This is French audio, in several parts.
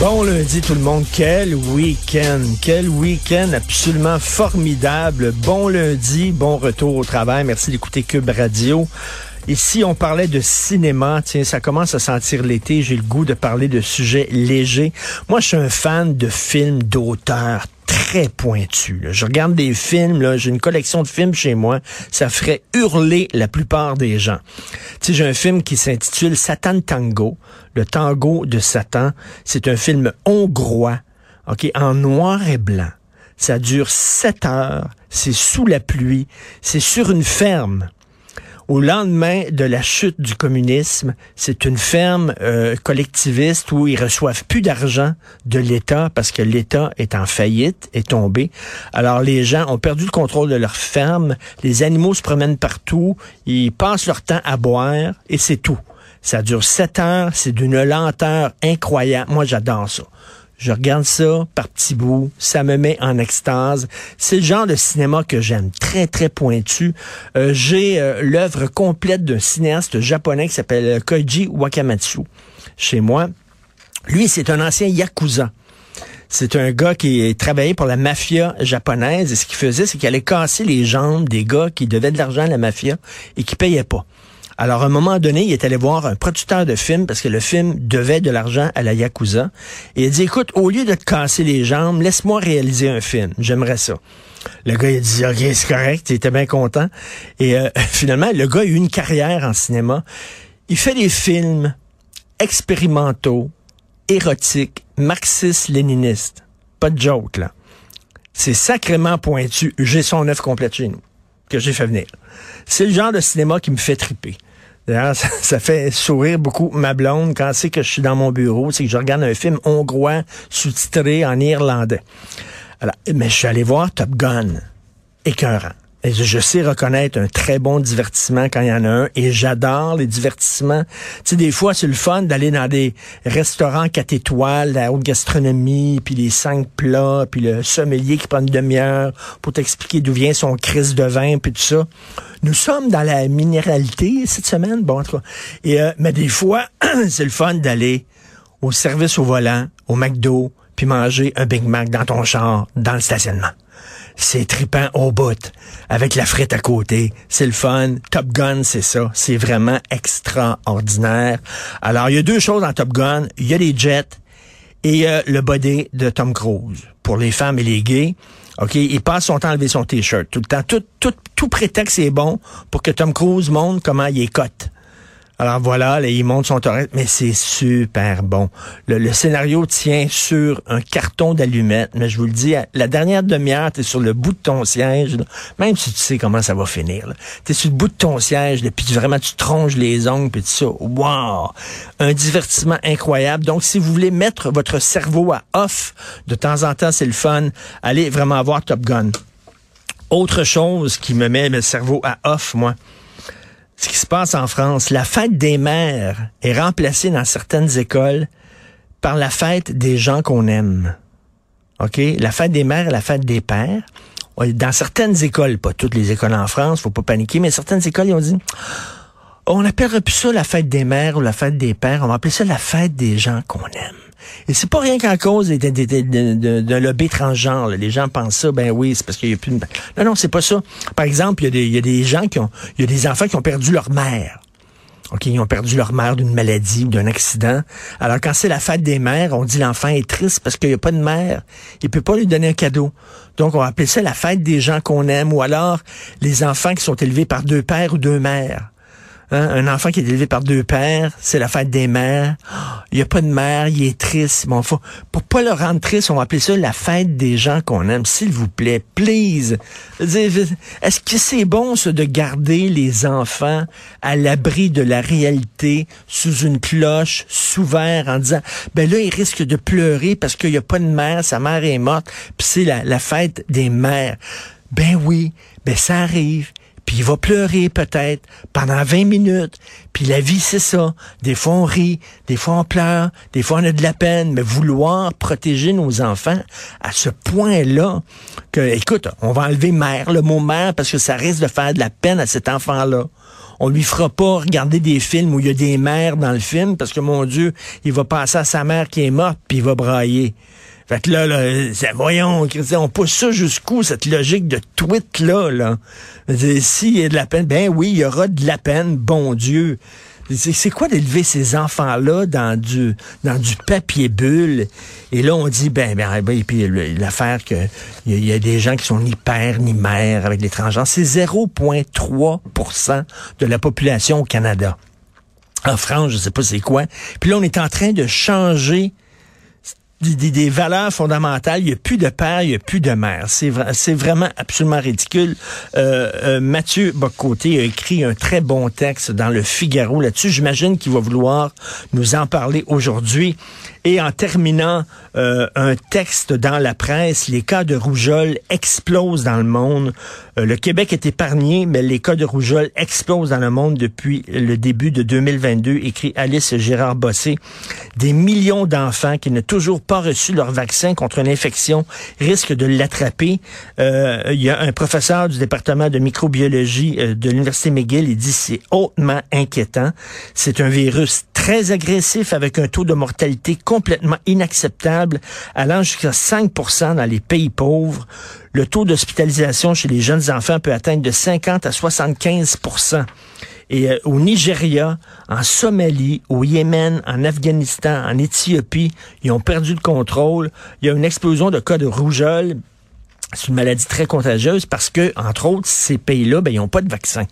Bon lundi tout le monde, quel week-end, quel week-end absolument formidable. Bon lundi, bon retour au travail. Merci d'écouter Cube Radio. Ici, on parlait de cinéma. Tiens, ça commence à sentir l'été. J'ai le goût de parler de sujets légers. Moi, je suis un fan de films d'auteur très pointus. là. Je regarde des films, j'ai une collection de films chez moi. Ça ferait hurler la plupart des gens. Tu sais, j'ai un film qui s'intitule Satan Tango, le tango de Satan. C'est un film hongrois, ok, en noir et blanc. Ça dure sept heures. C'est sous la pluie. C'est sur une ferme au lendemain de la chute du communisme, c'est une ferme euh, collectiviste où ils reçoivent plus d'argent de l'État parce que l'État est en faillite, est tombé. Alors les gens ont perdu le contrôle de leur ferme, les animaux se promènent partout, ils passent leur temps à boire et c'est tout. Ça dure sept heures, c'est d'une lenteur incroyable. Moi, j'adore ça. Je regarde ça par petits bouts, ça me met en extase. C'est le genre de cinéma que j'aime, très très pointu. Euh, J'ai euh, l'œuvre complète d'un cinéaste japonais qui s'appelle Koji Wakamatsu chez moi. Lui, c'est un ancien yakuza. C'est un gars qui travaillait pour la mafia japonaise et ce qu'il faisait, c'est qu'il allait casser les jambes des gars qui devaient de l'argent à la mafia et qui payaient pas. Alors, à un moment donné, il est allé voir un producteur de film parce que le film devait de l'argent à la Yakuza. Et il a dit, écoute, au lieu de te casser les jambes, laisse-moi réaliser un film. J'aimerais ça. Le gars, il a dit, OK, c'est correct. Il était bien content. Et euh, finalement, le gars a eu une carrière en cinéma. Il fait des films expérimentaux, érotiques, marxistes-léninistes. Pas de joke, là. C'est sacrément pointu. J'ai son œuvre complète que j'ai fait venir. C'est le genre de cinéma qui me fait triper. Ça fait sourire beaucoup ma blonde quand c'est que je suis dans mon bureau, c'est que je regarde un film hongrois sous-titré en irlandais. Alors, mais je suis allé voir Top Gun. Écœurant. Je, sais reconnaître un très bon divertissement quand il y en a un et j'adore les divertissements. Tu sais, des fois, c'est le fun d'aller dans des restaurants quatre étoiles, la haute gastronomie, puis les cinq plats, puis le sommelier qui prend une demi-heure pour t'expliquer d'où vient son crise de vin, puis tout ça. Nous sommes dans la minéralité cette semaine, bon, en tout. Et, euh, mais des fois, c'est le fun d'aller au service au volant, au McDo, puis manger un Big Mac dans ton char, dans le stationnement. C'est tripant au bout, avec la frite à côté. C'est le fun. Top Gun, c'est ça. C'est vraiment extraordinaire. Alors, il y a deux choses dans Top Gun. Il y a les jets et a le body de Tom Cruise. Pour les femmes et les gays, OK, il passe son temps à lever son T-shirt tout le temps. Tout, tout, tout prétexte est bon pour que Tom Cruise montre comment il est cote. Alors voilà, là, il monte son torrent, mais c'est super bon. Le, scénario tient sur un carton d'allumettes, mais je vous le dis, la dernière demi-heure, t'es sur le bout de ton siège, même si tu sais comment ça va finir. T'es sur le bout de ton siège, là, puis tu- vraiment tu tronches les ongles, puis tout ça. Wow! Un divertissement incroyable. Donc, si vous voulez mettre votre cerveau à off, de temps en temps, c'est le fun. Allez vraiment voir Top Gun. Autre chose qui me met le cerveau à off, moi, ce qui passe en France. La fête des mères est remplacée dans certaines écoles par la fête des gens qu'on aime. OK? La fête des mères et la fête des pères. Dans certaines écoles, pas toutes les écoles en France, faut pas paniquer, mais certaines écoles, ils ont dit, on appellerait plus ça la fête des mères ou la fête des pères, on va appeler ça la fête des gens qu'on aime. Et c'est pas rien qu'en cause d'un lobby transgenre. Les gens pensent ça, ben oui, c'est parce qu'il y a plus de... Non, non, c'est pas ça. Par exemple, il y, y, a des gens qui ont... Il y a des enfants qui ont perdu leur mère. OK, ils ont perdu leur mère d'une maladie ou d'un accident. Alors, quand c'est la fête des mères, on dit l'enfant est triste parce qu'il n'y a pas de mère. Il peut pas lui donner un cadeau. Donc, on va appeler ça la fête des gens qu'on aime ou alors les enfants qui sont élevés par deux pères ou deux mères. Hein, un enfant qui est élevé par deux pères, c'est la fête des mères. Il n'y a pas de mère, il est triste. Bon, faut, pour pas le rendre triste, on va appeler ça la fête des gens qu'on aime. S'il vous plaît, please. Est-ce que c'est bon, de garder les enfants à l'abri de la réalité, sous une cloche, sous verre, en disant, ben là, il risque de pleurer parce qu'il n'y a pas de mère, sa mère est morte, puis c'est la, la fête des mères. Ben oui, ben ça arrive puis il va pleurer peut-être pendant 20 minutes. Puis la vie, c'est ça. Des fois, on rit, des fois, on pleure, des fois, on a de la peine. Mais vouloir protéger nos enfants à ce point-là, que, écoute, on va enlever mère, le mot mère, parce que ça risque de faire de la peine à cet enfant-là. On lui fera pas regarder des films où il y a des mères dans le film, parce que, mon Dieu, il va penser à sa mère qui est morte, puis il va brailler. Fait que là, là voyons, on pousse ça jusqu'où, cette logique de tweet-là, là? S'il y a de la peine, ben oui, il y aura de la peine, bon Dieu. C'est quoi d'élever ces enfants-là dans du dans du papier bulle? Et là, on dit ben ben, ben puis l'affaire que il y, a des gens qui sont ni père ni mère avec l'étranger, c'est 0,3% de la population au Canada. En France, je sais pas c'est quoi. Puis là, on est en train de changer des, des, valeurs fondamentales. Il n'y a plus de père, il n'y a plus de mère. C'est c'est vraiment absolument ridicule. Euh, euh, Mathieu Bocoté a écrit un très bon texte dans le Figaro là-dessus. J'imagine qu'il va vouloir nous en parler aujourd'hui. Et en terminant, euh, un texte dans la presse, les cas de rougeole explosent dans le monde. Euh, le Québec est épargné, mais les cas de rougeole explosent dans le monde depuis le début de 2022, écrit Alice Gérard Bossé. Des millions d'enfants qui n'ont toujours pas reçu leur vaccin contre une infection risquent de l'attraper. Euh, il y a un professeur du département de microbiologie de l'Université McGill, il dit c'est hautement inquiétant. C'est un virus très agressif avec un taux de mortalité complètement inacceptable, allant jusqu'à 5 dans les pays pauvres. Le taux d'hospitalisation chez les jeunes enfants peut atteindre de 50 à 75% et euh, au Nigeria, en Somalie, au Yémen, en Afghanistan, en Éthiopie, ils ont perdu le contrôle. Il y a une explosion de cas de rougeole. C'est une maladie très contagieuse parce que, entre autres, ces pays-là, ben, ils n'ont pas de vaccin.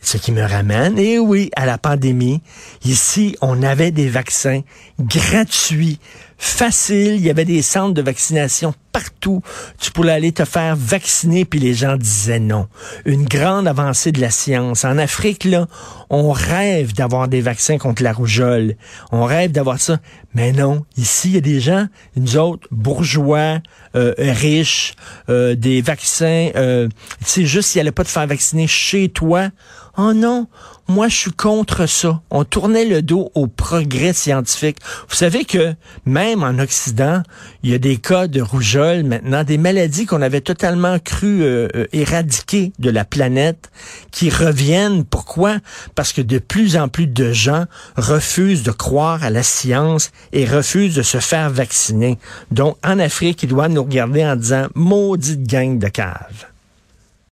Ce qui me ramène, et oui, à la pandémie. Ici, on avait des vaccins gratuits, faciles. Il y avait des centres de vaccination partout. Tu pouvais aller te faire vacciner, puis les gens disaient non. Une grande avancée de la science. En Afrique, là, on rêve d'avoir des vaccins contre la rougeole. On rêve d'avoir ça. Mais non, ici, il y a des gens, nous autres, bourgeois, euh, riches, euh, des vaccins. Euh, c'est juste s'il allait pas te faire vacciner chez toi, Oh non, moi je suis contre ça. On tournait le dos au progrès scientifique. Vous savez que même en Occident, il y a des cas de rougeole maintenant, des maladies qu'on avait totalement cru euh, euh, éradiquer de la planète, qui reviennent. Pourquoi? Parce que de plus en plus de gens refusent de croire à la science et refusent de se faire vacciner. Donc en Afrique, ils doivent nous regarder en disant maudite gang de caves.